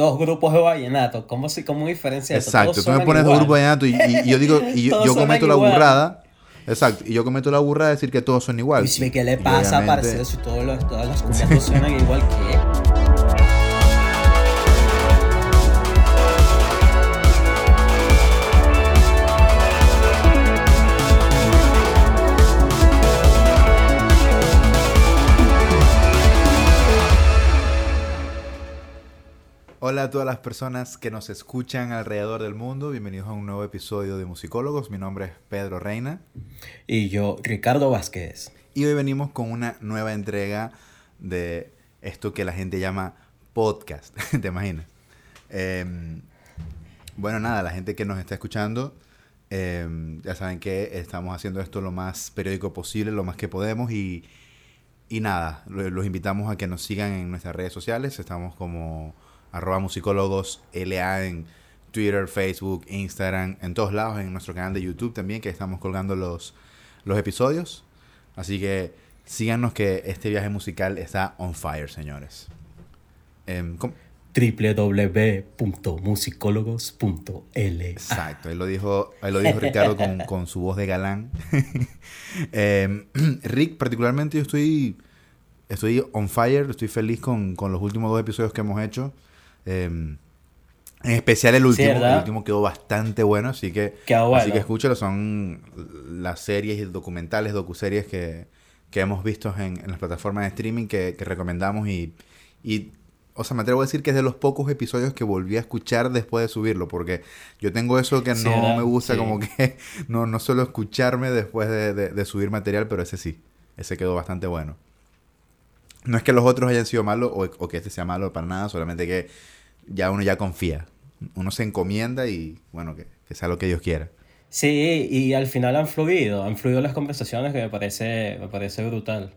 dos grupos de vallenato. ¿Cómo, si, cómo diferencia eso? Exacto, tú me pones dos grupos de vallenato y, y- y yo digo, y yo, yo cometo la igual. burrada. Exacto, y yo cometo la burrada de decir que todos son iguales. Y si, ¿Qué le pasa, obviamente- parcero? Si todos los, todas las cumbias suenan igual que. Hola a todas las personas que nos escuchan alrededor del mundo. Bienvenidos a un nuevo episodio de Musicólogos. Mi nombre es Pedro Reina. Y yo, Ricardo Vázquez. Y hoy venimos con una nueva entrega de esto que la gente llama podcast. ¿Te imaginas? Em, bueno, nada, la gente que nos está escuchando, em, ya saben que estamos haciendo esto lo más periódico posible, lo más que podemos. Y, y nada, lo- los invitamos a que nos sigan en nuestras redes sociales. Estamos como arroba musicólogos LA en Twitter, Facebook, Instagram, en todos lados, en nuestro canal de YouTube también, que estamos colgando los, los episodios. Así que síganos que este viaje musical está on fire, señores. ¿cómo? www.musicólogos.l Exacto, ahí lo dijo, ahí lo dijo Ricardo con, con su voz de galán. Em, Rick, particularmente yo estoy, estoy on fire, estoy feliz con, con los últimos dos episodios que hemos hecho. Em, en especial el último, el último quedó bastante bueno, así que, Quedó así bueno. que escúchalo, son las series y documentales, docuseries que, que hemos visto en, en las plataformas de streaming que, que recomendamos y, y, o sea, me atrevo a decir que es de los pocos episodios que volví a escuchar después de subirlo, porque yo tengo eso que Sí, no ¿verdad? me gusta, Sí. como que no, no suelo escucharme después de, de- de subir material, pero ese sí, ese quedó bastante bueno. No es que los otros hayan sido malos o, o que este sea malo para nada, solamente que ya uno ya confía. Uno se encomienda y, bueno, que, que sea lo que Dios quiera. Sí, y al final han fluido, han fluido las conversaciones que me parece, me parece brutal.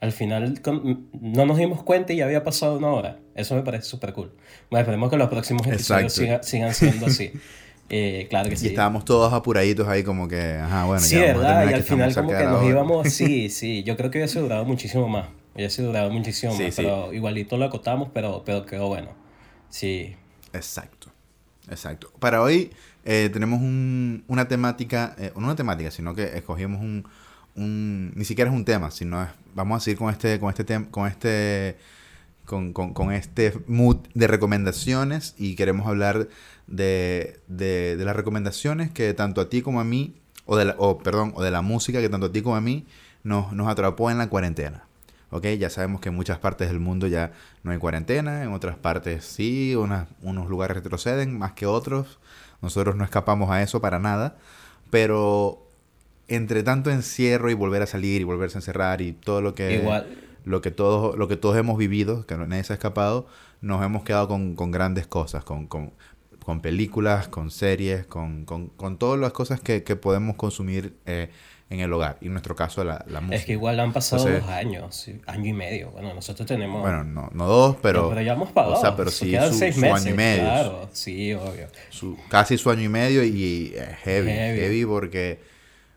Al final con- no nos dimos cuenta y ya había pasado una hora. Eso me parece súper cool. Bueno, esperemos que los próximos episodios siga- sigan siendo así. Eh, claro que Y sí. estábamos todos apuraditos ahí como que, ajá, bueno, sí, ya ¿verdad? Y al final como que nos hora. íbamos, sí, sí, yo creo que hubiese durado muchísimo más. Muchísimo Sí, más, sí. pero igualito lo acotamos, pero, pero quedó bueno. Sí. Exacto, exacto. Para hoy eh, tenemos un- una temática, eh, no una temática, sino que escogimos un, un- ni siquiera es un tema, sino es, vamos a seguir con este, con este tema, con este, con, con- con este mood de recomendaciones y queremos hablar de, de, de las recomendaciones que tanto a ti como a mí, o de la, o, perdón, o de la música que tanto a ti como a mí nos, nos atrapó en la cuarentena. ¿Ok? Ya sabemos que en muchas partes del mundo ya no hay cuarentena, en otras partes sí, unas- unos lugares retroceden más que otros. Nosotros no escapamos a eso para nada, pero entre tanto encierro y volver a salir y volverse a encerrar y todo lo que Igual. lo que todos lo que todos hemos vivido, que nadie se ha escapado, nos hemos quedado con, con grandes cosas, con, con, con películas, con series, con, con, con todas las cosas que, que podemos consumir eh, en el hogar. Y en nuestro caso la, la música. Es que igual han pasado Entonces- dos años, año y medio. Bueno, nosotros tenemos... Bueno, no, no dos, pero, pero ya hemos pagado. o sea, pero sí su, seis su meses, año y medio. Claro, sí, obvio. Su- casi su año y medio y eh, heavy, Heavy. heavy, porque,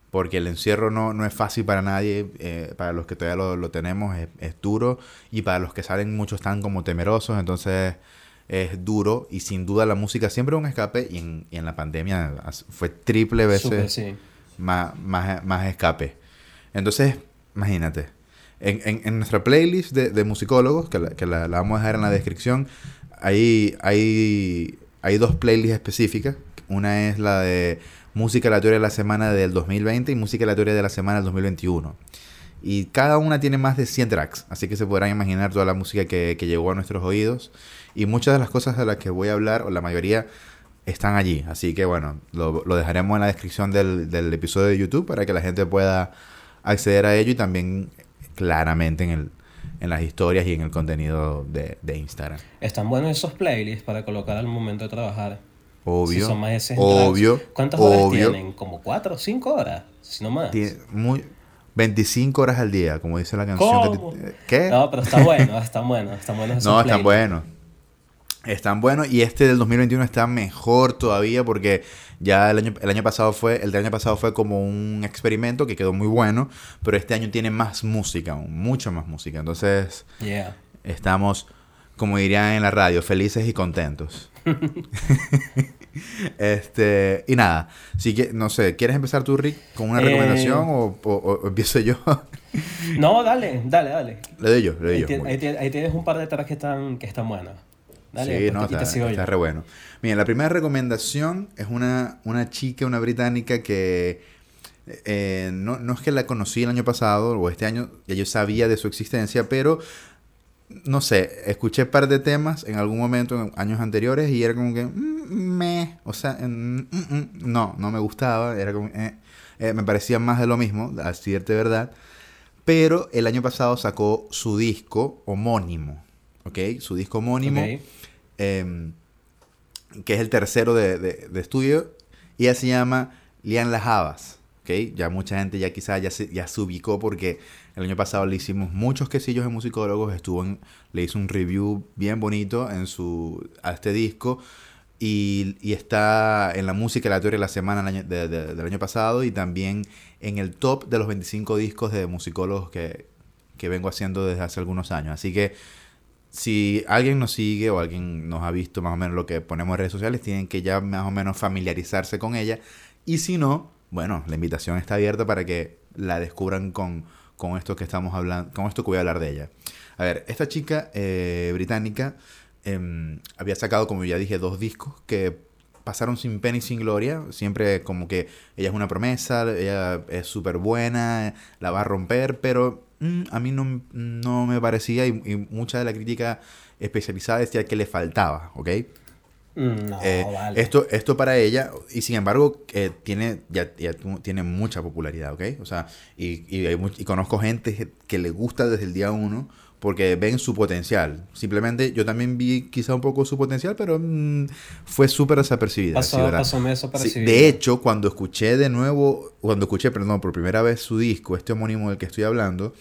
porque el encierro no, no es fácil para nadie, eh, para los que todavía lo, lo tenemos es, es duro y para los que salen muchos están como temerosos, entonces es duro y sin duda la música siempre es un escape y en, y en la pandemia fue triple veces Súper, sí. Más, más, más escape. Entonces, imagínate, en, en, en nuestra playlist de, de musicólogos, que, la, que la, la vamos a dejar en la descripción, ahí hay, hay dos playlists específicas. Una es la de música aleatoria de la semana del 2020 y música aleatoria de la semana del 2021. Y cada una tiene más de 100 tracks, así que se podrán imaginar toda la música que, que llegó a nuestros oídos. Y muchas de las cosas de las que voy a hablar, o la mayoría, están allí. Así que bueno, lo, lo dejaremos en la descripción del, del episodio de YouTube para que la gente pueda acceder a ello y también claramente en, el, en las historias y en el contenido de, de Instagram. Están buenos esos playlists para colocar al momento de trabajar. Obvio. Si son más de 100 obvio. tracks. ¿Cuántas horas tienen? ¿Como cuatro o cinco horas? Si no más. Tiene muy, 25 horas al día, como dice la canción. que ¿Cómo? te- ¿Qué? No, pero está bueno, están buenos, están buenos esos No, están playlists. Están buenos y este del 2021 está mejor todavía porque ya el año, el año pasado fue el del año pasado fue como un experimento que quedó muy bueno, pero este año tiene más música, mucha más música. Entonces, Yeah. estamos como dirían en la radio, felices y contentos. este, y nada, si que, no sé, ¿quieres empezar tú, Rick, con una Eh, recomendación o, o- o empiezo yo? No, dale, dale, dale. le doy yo, le doy Ahí, yo. ahí ti- ahí tienes un par de tracks que están, que están buenos. Dale, sí, porque no, está, está re bueno. Mira, la primera recomendación es una, una chica, una británica que eh, no, no es que la conocí el año pasado o este año, ya yo sabía de su existencia, pero no sé, escuché un par de temas en algún momento en años anteriores y era como que mm, me, o sea, mm, mm, mm, no, no me gustaba, era como eh, eh, me parecía más de lo mismo, a decirte verdad. Pero el año pasado sacó su disco homónimo, ¿ok? Su disco homónimo em, que es el tercero de, de- de estudio, y ella se llama Lian Las Habas, ¿ok? Ya mucha gente ya quizás ya se, ya se ubicó porque el año pasado le hicimos muchos quesillos de musicólogos, estuvo en, le hizo un review bien bonito en su, a este disco, y, y está en la música aleatoria de la semana del año, de- de- del año pasado, y también en el top de los 25 discos de musicólogos que, que vengo haciendo desde hace algunos años. Así que si alguien nos sigue o alguien nos ha visto más o menos lo que ponemos en redes sociales, tienen que ya más o menos familiarizarse con ella. Y si no, bueno, la invitación está abierta para que la descubran con, con esto que estamos hablando, con esto que voy a hablar de ella. A ver, esta chica eh, británica em, había sacado, como ya dije, dos discos que pasaron sin pena y sin gloria. Siempre como que ella es una promesa, ella es súper buena, la va a romper, pero mm, a mí no, no me parecía y, y mucha de la crítica especializada decía que le faltaba, ¿ok? Mm, No, Eh, vale. esto, esto para ella, y sin embargo, eh, tiene, ya, ya tiene mucha popularidad, ¿ok? O sea, y, y, hay much- y conozco gente que le gusta desde el día uno porque ven su potencial. Simplemente yo también vi quizá un poco su potencial, pero mm, fue súper desapercibida. Pasó, sí, pasó eso Sí, de hecho, cuando escuché de nuevo, cuando escuché, perdón, por primera vez su disco, este homónimo del que estoy hablando,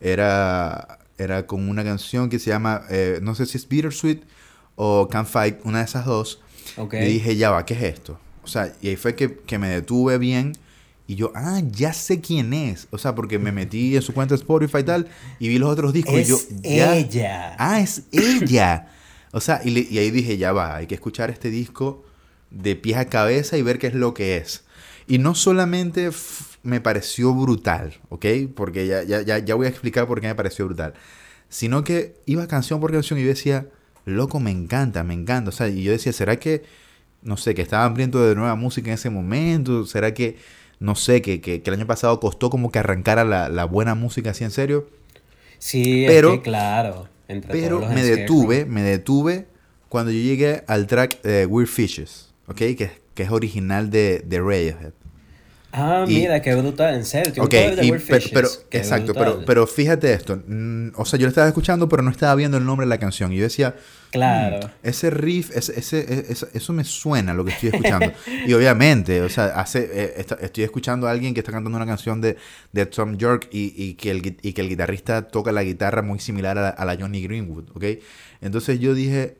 era, era con una canción que se llama, eh, no sé si es Bittersweet o Can't Fight, una de esas dos. Y dije, ya va, ¿qué es esto? O sea, y ahí fue que, que me detuve bien y yo, ah, ya sé quién es. O sea, porque me metí en su cuenta de Spotify y tal y vi los otros discos y yo, ya, ella. Ah, es ella. O sea, y, le- y ahí dije, ya va, hay que escuchar este disco de pies a cabeza y ver qué es lo que es. Y no solamente me pareció brutal, ¿ok? Porque ya, ya, ya, ya voy a explicar por qué me pareció brutal. Sino que iba canción por canción y yo decía, loco, me encanta, me encanta. O sea, y yo decía, ¿será que, no sé, que estaba hambriento de nueva música en ese momento? ¿Será que, no sé, que, que, que el año pasado costó como que arrancara la, la buena música así en serio? Sí, Pero- es que claro. Entre Pero todos los me detuve, me detuve cuando yo llegué al track de Weird Fishes, ¿ok? Que, que es original de, de Radiohead. Ah, Y- mira, qué brutal, en serio. Tiene Ok, un y pero, exacto, brutal. pero, pero fíjate esto, mm, o sea, yo lo estaba escuchando, pero no estaba viendo el nombre de la canción. Y yo decía, Claro. ese riff, ese, ese- e- eso, eso me suena lo que estoy escuchando. y obviamente, o sea, hace, eh, esta- estoy escuchando a alguien que está cantando una canción de, de Tom York y, y que el, y que el guitarrista toca la guitarra muy similar a la, a la Johnny Greenwood, ¿ok? Entonces yo dije,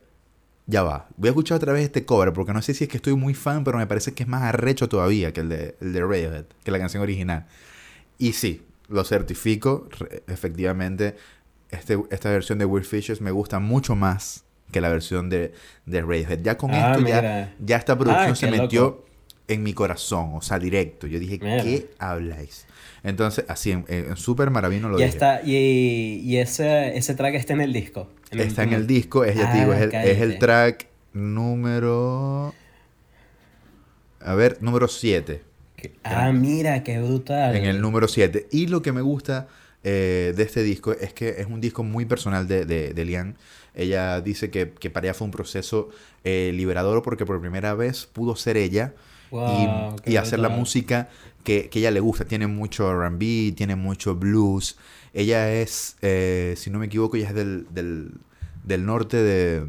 ya va, voy a escuchar otra vez este cover, porque no sé si es que estoy muy fan, pero me parece que es más arrecho todavía que el de, el de Radiohead, que la canción original. Y sí, lo certifico, efectivamente, este, esta versión de Weird Fishes me gusta mucho más que la versión de, de Radiohead. Ya con Ah, esto, ya, ya esta producción Ah, se qué metió. En mi corazón, o sea, directo. Yo dije. ¿qué habláis? Entonces, así, en, en súper maravino lo Ya dije. está, y, y ese, ese track está en el disco. Está en el disco, es, ya te digo, Ah, es el, es el track número... A ver, número 7. Ah, mira, qué brutal. En el número 7. Y lo que me gusta eh, de este disco es que es un disco muy personal de, de, de Lian. Ella dice que, que para ella fue un proceso eh, liberador porque por primera vez pudo ser ella Wow, y, hacer la música que, que ella le gusta. Tiene mucho RB, tiene mucho blues. Ella es, eh, si no me equivoco, ella es del, del, del norte de,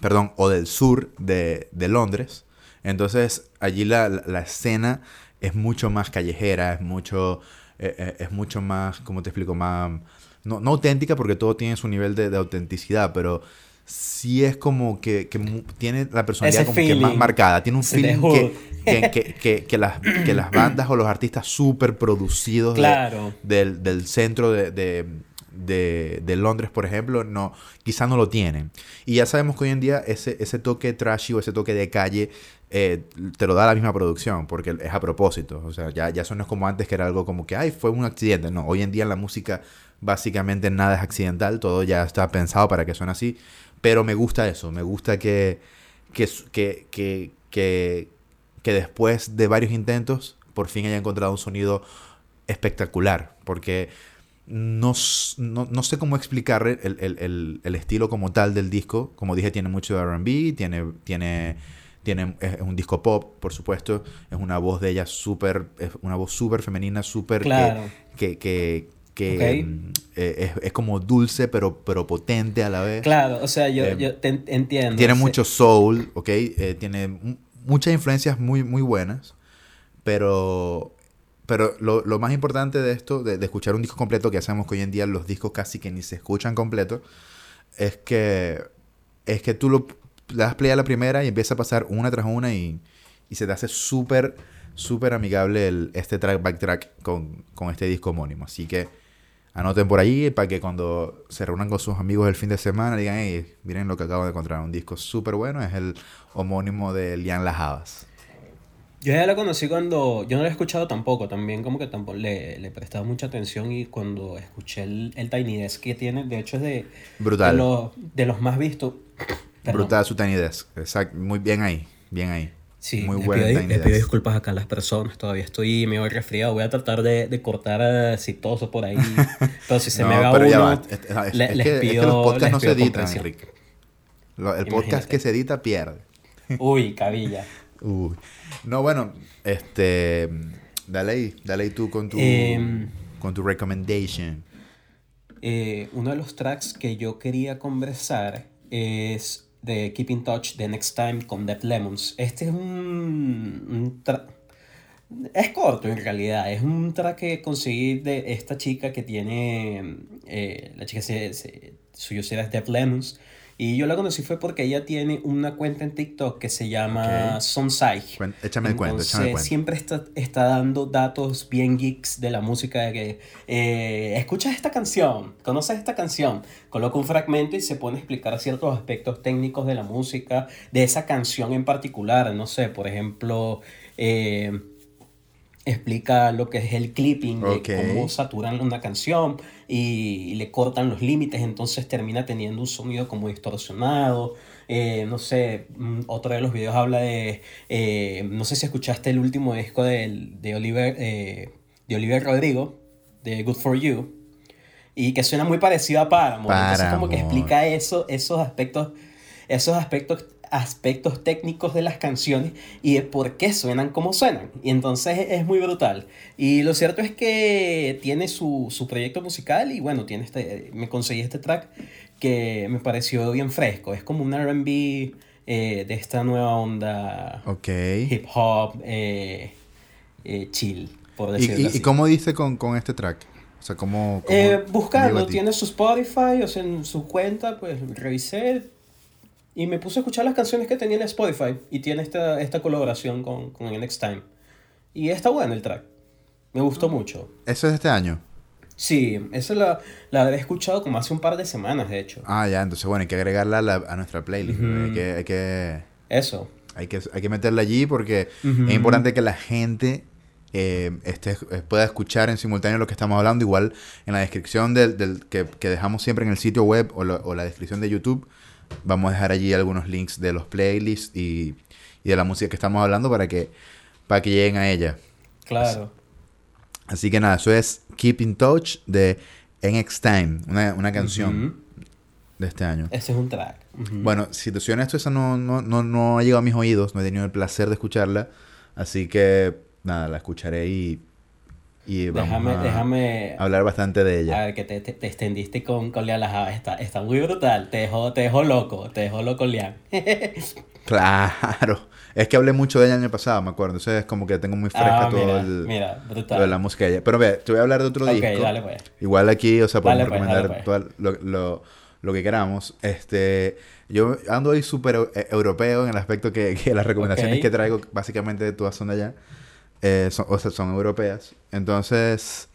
perdón, o del sur de, de Londres. Entonces allí la, la- la escena es mucho más callejera, es mucho, eh, eh, es mucho más, ¿cómo te explico? Más, no, no auténtica porque todo tiene su nivel de, de autenticidad, pero sí es como que, que tiene la personalidad Ese como que más marcada. Tiene un Ese feeling que, que, que, las, que las bandas o los artistas súper producidos de- Claro. del, del centro de, de, de, de, Londres, por ejemplo, no, quizá no lo tienen. Y ya sabemos que hoy en día ese, ese toque trashy o ese toque de calle eh, te lo da la misma producción, porque es a propósito. O sea, ya, ya eso no es como antes que era algo como que, ay, fue un accidente. No, hoy en día en la música básicamente nada es accidental, todo ya está pensado para que suene así. Pero me gusta eso, me gusta que, que, que, que, que después de varios intentos, por fin haya encontrado un sonido espectacular, porque no, no, sé cómo explicar el, el, el, estilo como tal del disco. Como dije, tiene mucho de RB, tiene, tiene, tiene, es un disco pop, por supuesto. Es una voz de ella súper, una voz súper femenina, súper que, que, que, mm, eh, es, como dulce, pero, pero potente a la vez. Claro, o sea, yo, eh, yo te entiendo. Tiene mucho soul, ¿ok? Eh, tiene muchas influencias muy, muy buenas, pero pero lo, lo, más importante de esto, de, de, escuchar un disco completo, que hacemos que hoy en día los discos casi que ni se escuchan completo, es que, es que tú lo, le das play a la primera y empieza a pasar una tras una y, y se te hace súper, súper amigable el, este track backtrack con, con este disco homónimo. Así que anoten por ahí para que cuando se reúnan con sus amigos el fin de semana digan, hey, miren lo que acabo de encontrar, un disco súper bueno, es el homónimo de Lian Las yo ya la conocí cuando, yo no la he escuchado tampoco, también como que tampoco le, le he prestado mucha atención y cuando escuché el, el Tiny Desk que tiene, de hecho es de, Brutal. de, los, de los más vistos. Brutal su Tiny Desk, exacto, muy bien ahí, bien ahí. Sí, muy bueno pido, Tiny pido disculpas acá a las personas, todavía estoy medio resfriado, voy a tratar de, de cortar exitoso por ahí, pero si se me va pero uno, va. Es, es, les que, pido, es que los podcasts no se editan, Enrique. El podcast que se edita pierde. Uy, cabilla. Uy. No, bueno, este. Dale ahí, dale ahí tú con tu. Eh, con tu recommendation. Eh, uno de los tracks que yo quería conversar es de Keep in Touch de Next Time con Dead Lemons. Este es un, un es corto en realidad, es un track que conseguí de esta chica que tiene, eh, la chica se, se, suyo será Dead Lemons, y yo la conocí fue porque ella tiene una cuenta en TikTok que se llama Sonsai. Échame el cuento, échame el cuento. Siempre está, está dando datos bien geeks de la música. De que, eh, escuchas esta canción, conoces esta canción, coloca un fragmento y se pone a explicar ciertos aspectos técnicos de la música, de esa canción en particular. No sé, por ejemplo... Eh, explica lo que es el clipping, de cómo saturan una canción y, le cortan los límites, entonces termina teniendo un sonido como distorsionado. Eh, no sé, mm, otro de los videos habla de, eh, no sé si escuchaste el último disco de, de, Oliver, eh, de Oliver Rodrigo, de Good For You, y que suena muy parecido a Paramore. Paramore. Entonces como que explica eso, esos aspectos, esos aspectos aspectos técnicos de las canciones y de por qué suenan como suenan. Y entonces es muy brutal. Y lo cierto es que tiene su, su proyecto musical y bueno, tiene este, me conseguí este track que me pareció bien fresco. Es como un RB eh, de esta nueva onda hip hop eh, eh, chill, por decirlo ¿Y, así. ¿Y cómo dice con, con este track? O sea, ¿cómo, cómo eh, buscando, tiene su Spotify, o sea, en su cuenta, pues revisé, y me puse a escuchar las canciones que tenía en Spotify y tiene esta, esta colaboración con, con Next Time. Y está bueno el track. Me gustó mucho. ¿Eso es de este año? Sí, esa la, la he escuchado como hace un par de semanas, de hecho. Ah, ya, entonces bueno, hay que agregarla a, nuestra playlist. hay, que, hay que... Eso. Hay que, hay que meterla allí porque es importante que la gente eh, este, pueda escuchar en simultáneo lo que estamos hablando. Igual en la descripción del, del que, que, dejamos siempre en el sitio web o, lo, o la descripción de YouTube Vamos a dejar allí algunos links de los playlists y, y de la música que estamos hablando para que, para que lleguen a ella. Claro. Así, que nada, eso es Keep in Touch de NX Time, una, una canción de este año. Ese es un track. Bueno, si te soy honesto, esa no, no, no, no ha llegado a mis oídos, no he tenido el placer de escucharla. Así que nada, la escucharé y y déjame, déjame hablar bastante de ella. A ver, que te, te, extendiste con, con Lian Está, está muy brutal. Te dejó, te dejó loco. Te dejó loco Lian. claro. Es que hablé mucho de ella el año pasado, me acuerdo. Entonces es como que tengo muy fresca ah, todo el, mira, brutal. Lo de la música de ella. Pero ve, te voy a hablar de otro okay, disco. Dale, pues. Igual aquí, o sea, podemos pues, recomendar pues. todo lo, lo, lo, que queramos. Este, yo ando ahí súper eh, europeo en el aspecto que, que las recomendaciones okay. que traigo básicamente todas son de allá. Eh, son, o sea, son europeas. Entonces,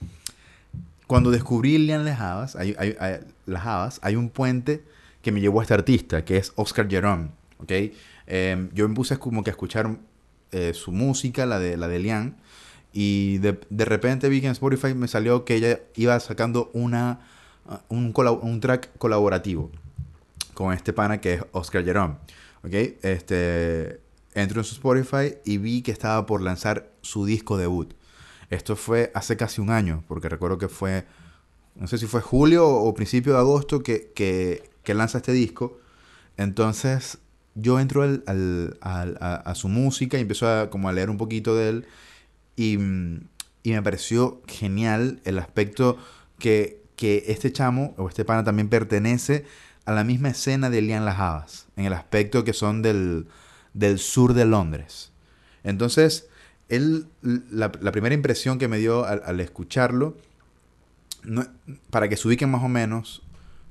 cuando descubrí Lian Las Havas, hay, hay, un puente que me llevó a este artista, que es Oscar Jerome, ¿ok? Eh, yo me puse como que a escuchar eh, su música, la de, la de Lian, y de, de repente vi que en Spotify me salió que ella iba sacando una, uh, un, track colaborativo con este pana que es Oscar Jerome. Este, entro en su Spotify y vi que estaba por lanzar su disco debut. Esto fue hace casi un año, porque recuerdo que fue, no sé si fue julio o principio de agosto que, que, lanza este disco. Entonces yo entro al- al- a, su música y empiezo a, como a leer un poquito de él. Y, y me pareció genial el aspecto que, que este chamo o este pana también pertenece a la misma escena de Lian Las Havas, en el aspecto que son del, del sur de Londres. Entonces, él, la, la primera impresión que me dio al, al escucharlo, no- para que se ubiquen más o menos,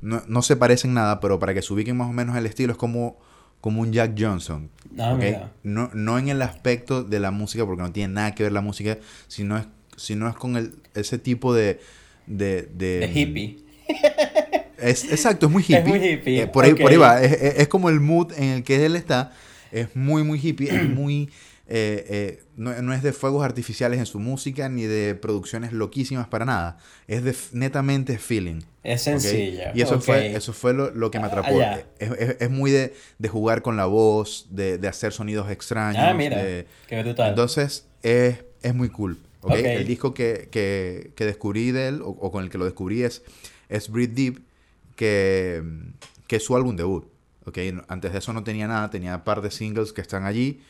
no, no se parecen nada, pero para que se ubiquen más o menos el estilo, es como, como un Jack Johnson. Ah, ¿ok? mira. No, no en el aspecto de la música, porque no tiene nada que ver la música, sino es, sino es con el, ese tipo de... De, de, De hippie. es, exacto, es muy hippie. Es muy hippie, Eh, por, ahí, por ahí va. Es, es- es como el mood en el que él está. Es muy, muy hippie. es muy. eh, eh, no, no es de fuegos artificiales en su música ni de producciones loquísimas para nada. Es de netamente feeling. Es sencilla. Y eso ok. fue, eso fue lo, lo que me Ah, atrapó. ya. Es, es- es muy de, de jugar con la voz, de, de hacer sonidos extraños. Ah, mira. de- Qué brutal. entonces, es, es muy cool. ¿ok? Ok. El disco que, que, que descubrí de él, o, o con el que lo descubrí, es, es Breathe Deep, que, que es su álbum debut. ¿ok? No- Antes de eso no tenía nada, tenía un par de singles que están allí.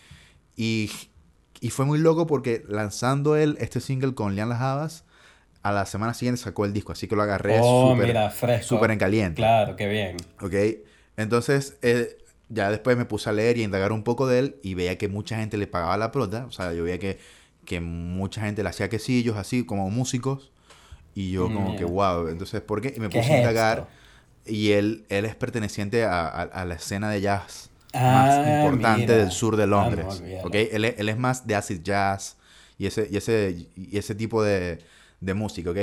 Y, y fue muy loco porque lanzando él este single con Lian Las Havas, a la semana siguiente sacó el disco. Así que lo agarré oh, súper mira, fresco. súper en caliente. Claro, qué bien. ¿Ok? Entonces, eh, ya después me puse a leer y a indagar un poco de él y veía que mucha gente le pagaba la prota. O sea, yo veía que, que mucha gente le hacía quesillos así, como músicos. Y yo como Mm, que, wow. Entonces, ¿por qué? Y me ¿Qué puse a indagar. esto? Y él, él es perteneciente a, a- a la escena de jazz Ah, más importante mira. del sur de Ah, no, Londres. ¿ok? Él, es- él es más de acid jazz y ese, y ese, y ese tipo de, de música, ¿ok?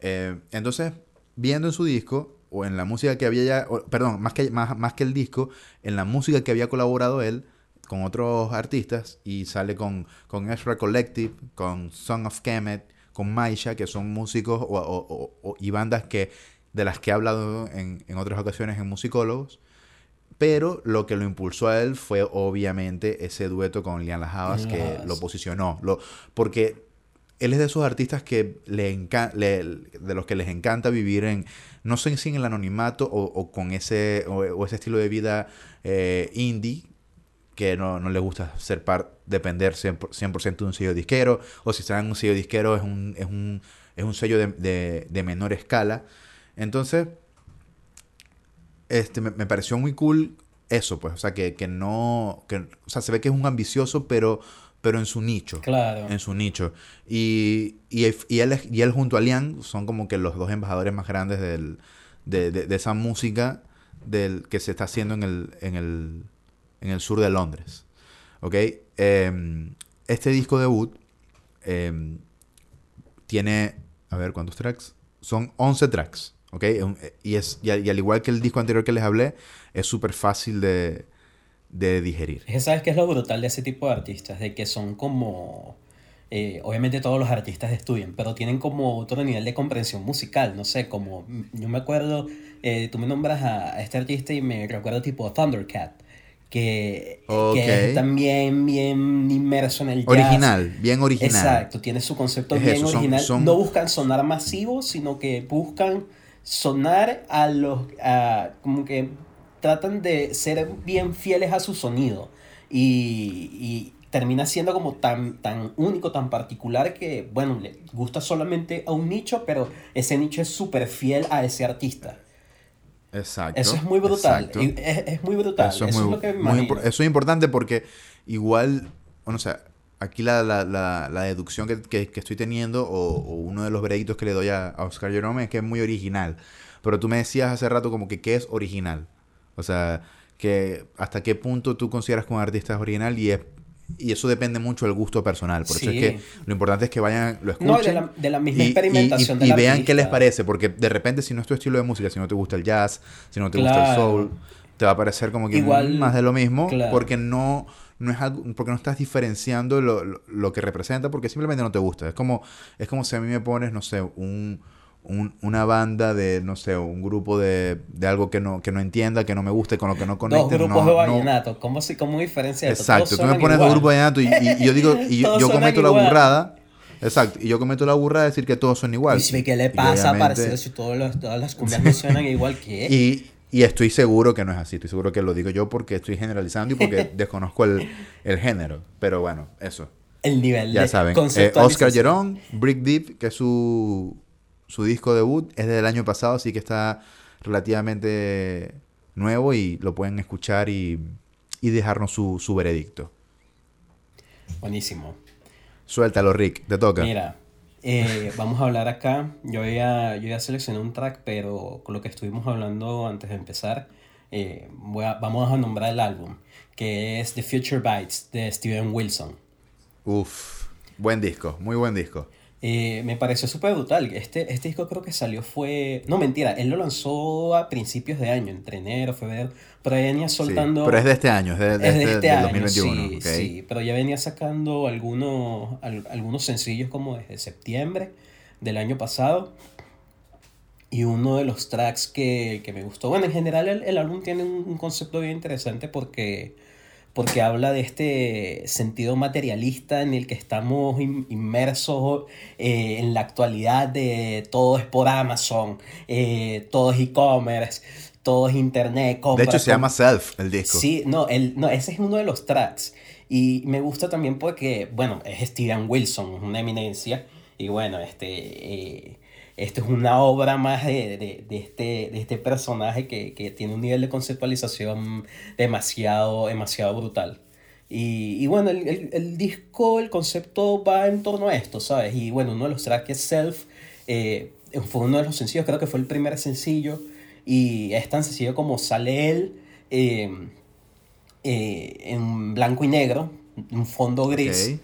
Eh, entonces, viendo en su disco, o en la música que había ya, o- perdón, más que, más, más que el disco, en la música que había colaborado él con otros artistas, y sale con, con Ezra Collective, con Song of Kemet, con Maisha, que son músicos o- o- y bandas que, de las que he hablado en, en otras ocasiones en musicólogos. Pero lo que lo impulsó a él fue obviamente ese dueto con Lian Las Havas Lian que lo posicionó. Lo, porque él es de esos artistas que le de los que les encanta vivir en, no sé si en el anonimato o, o con ese, o, o ese estilo de vida eh, indie, que no, no le gusta ser par, depender 100%, 100% de un sello disquero, o si está en un sello disquero es un, es un, es un sello de, de- de menor escala. Entonces, este, me, me pareció muy cool eso, pues, o sea, que, que no, que, o sea, se ve que es un ambicioso, pero, pero en su nicho Claro. en su nicho. Y, y, y él, y él junto a Lian son como que los dos embajadores más grandes del, de, de- de esa música del, que se está haciendo en el, en el, en el sur de Londres. ¿Ok? Em, este disco debut em, tiene, a ver, ¿cuántos tracks? Son 11 tracks. ¿Ok? Un- Y, es, y, al, y al igual que el disco anterior que les hablé, es súper fácil de, de digerir. Sabes qué es lo brutal de ese tipo de artistas, de que son como, eh, obviamente todos los artistas estudian, pero tienen como otro nivel de comprensión musical, no sé, como, mm, yo me acuerdo, eh, tú me nombras a, a este artista y me recuerdo tipo Thundercat, que, Ok. que es también bien inmerso en el jazz. Original, bien original. Exacto, tiene su concepto Es bien eso, original. son- No buscan sonar masivos, sino que buscan sonar a los... a- como que tratan de ser bien fieles a su sonido. Y, y termina siendo como tan, tan único, tan particular que, bueno, le gusta solamente a un nicho, pero ese nicho es súper fiel a ese artista. Exacto. Eso es muy brutal. Es, es muy brutal. Eso Eso, es, muy, es lo que me muy eso es importante porque igual, bueno, o sea, aquí la, la, la, la deducción que, que- que estoy teniendo o, o uno de los veredictos que le doy a, a Oscar Jerome es que es muy original. Pero tú me decías hace rato como que qué es original. O sea, que hasta qué punto tú consideras que un artista es original y es, y eso depende mucho del gusto personal. Por eso es que lo importante es que vayan, lo escuchen. No, de la, de la misma y- y- experimentación y, y vean artista. qué les parece, porque de repente si no es tu estilo de música, si no te gusta el jazz, si no te gusta el soul, te va a parecer como que Igual- más de lo mismo, claro. porque no no es algo, porque no estás diferenciando lo, lo- lo que representa, porque simplemente no te gusta. Es como es como si a mí me pones, no sé, un, un- una banda de, no sé, un grupo de, de algo que no, que no entienda, que no me guste, con lo que no Dos conecte. grupos no- de no- vallenato. ¿Cómo, si, ¿Cómo diferencia? Exacto, Todos tú me pones igual. dos grupos de vallenato y, y- y yo digo, y yo, cometo la burrada. Exacto, y yo cometo la burrada de decir que todos son igual. Uy, ¿Qué le Y pasa, obviamente- parecido, si todos los- todas las cumbias no suenan igual que... Y, y estoy seguro que no es así. Estoy seguro que lo digo yo porque estoy generalizando y porque desconozco el, el género. Pero bueno, eso. El nivel Ya de saben. Eh. Oscar Gerón, Brick Deep, que es su, su disco debut, es del año pasado, así que está relativamente nuevo y lo pueden escuchar y, y dejarnos su, su veredicto. Buenísimo. Suéltalo, Rick, te toca. Mira, eh, vamos a hablar acá. Yo ya, yo ya seleccioné un track, pero con lo que estuvimos hablando antes de empezar, eh, voy a- vamos a nombrar el álbum, que es The Future Bites de Steven Wilson. Uf, buen disco, muy buen disco. Eh, me pareció súper brutal. Este, este disco creo que salió fue... No, mentira, él lo lanzó a principios de año, entre enero, febrero, pero ya venía Sí, soltando... pero es de este año, es de, de Es de este, este año, 2021. sí, ok. sí, pero ya venía sacando algunos, al- algunos sencillos como desde septiembre del año pasado. Y uno de los tracks que, que me gustó, bueno, en general el, el álbum tiene un, un concepto bien interesante porque, porque habla de este sentido materialista en el que estamos in- inmersos eh, en la actualidad de todo es por Amazon, eh, todo es e-commerce, todo es internet. De compra, hecho, se llama Self el disco. Sí, no, el, no, ese es uno de los tracks. Y me gusta también porque, bueno, es Steven Wilson, una eminencia. Y bueno, este, eh, esto es una obra más de, de- de este, de este personaje que, que tiene un nivel de conceptualización demasiado, demasiado brutal. Y, y bueno, el, el- el disco, el concepto va en torno a esto, ¿sabes? Y bueno, uno de los tracks es Self. eh, fue uno de los sencillos, creo que fue el primer sencillo. Y es tan sencillo como sale él eh, eh, en blanco y negro, un fondo gris.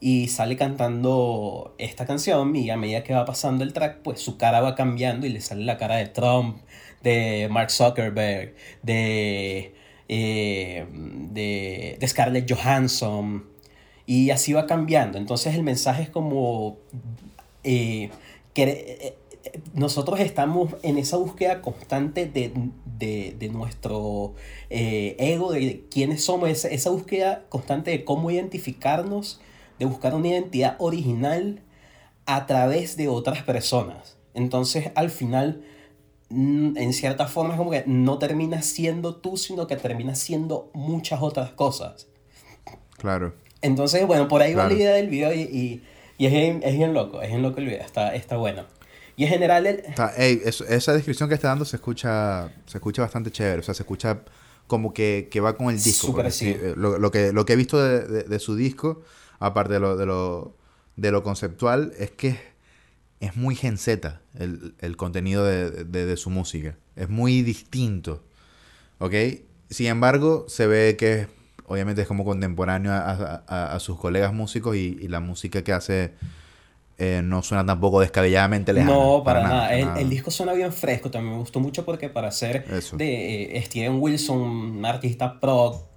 Y sale cantando esta canción y a medida que va pasando el track, pues su cara va cambiando y le sale la cara de Trump, de Mark Zuckerberg, de, eh, de, de Scarlett Johansson. Y así va cambiando. Entonces el mensaje es como que eh, eh, nosotros estamos en esa búsqueda constante de, de- de nuestro eh, ego, de quiénes somos, esa, esa búsqueda constante de cómo identificarnos, de buscar una identidad original a través de otras personas. Entonces, al final, mm, en cierta forma, es como que no terminas siendo tú, sino que terminas siendo muchas otras cosas. Claro. Entonces, bueno, por ahí va Claro. la idea del video y, y, y es, bien, es bien loco, es bien loco el video, está, está bueno. Y en general, el, Está- ey, eso- esa descripción que está dando se escucha, se escucha bastante chévere. O sea, se escucha como que, que va con el disco. Súper porque sí. eh, lo, lo que, lo que he visto de, de- de su disco, aparte de lo, de lo, de lo conceptual, es que es muy gen Z el, el contenido de, de- de su música. Es muy distinto. ¿Ok? Sin embargo, se ve que obviamente es como contemporáneo a, a- a- a sus colegas músicos y, y la música que hace eh, no suena tampoco descabelladamente lejana. no, para, nada. para El, nada. el disco suena bien fresco, también me gustó mucho porque para ser Eso. de eh, Steven Wilson, un artista pro,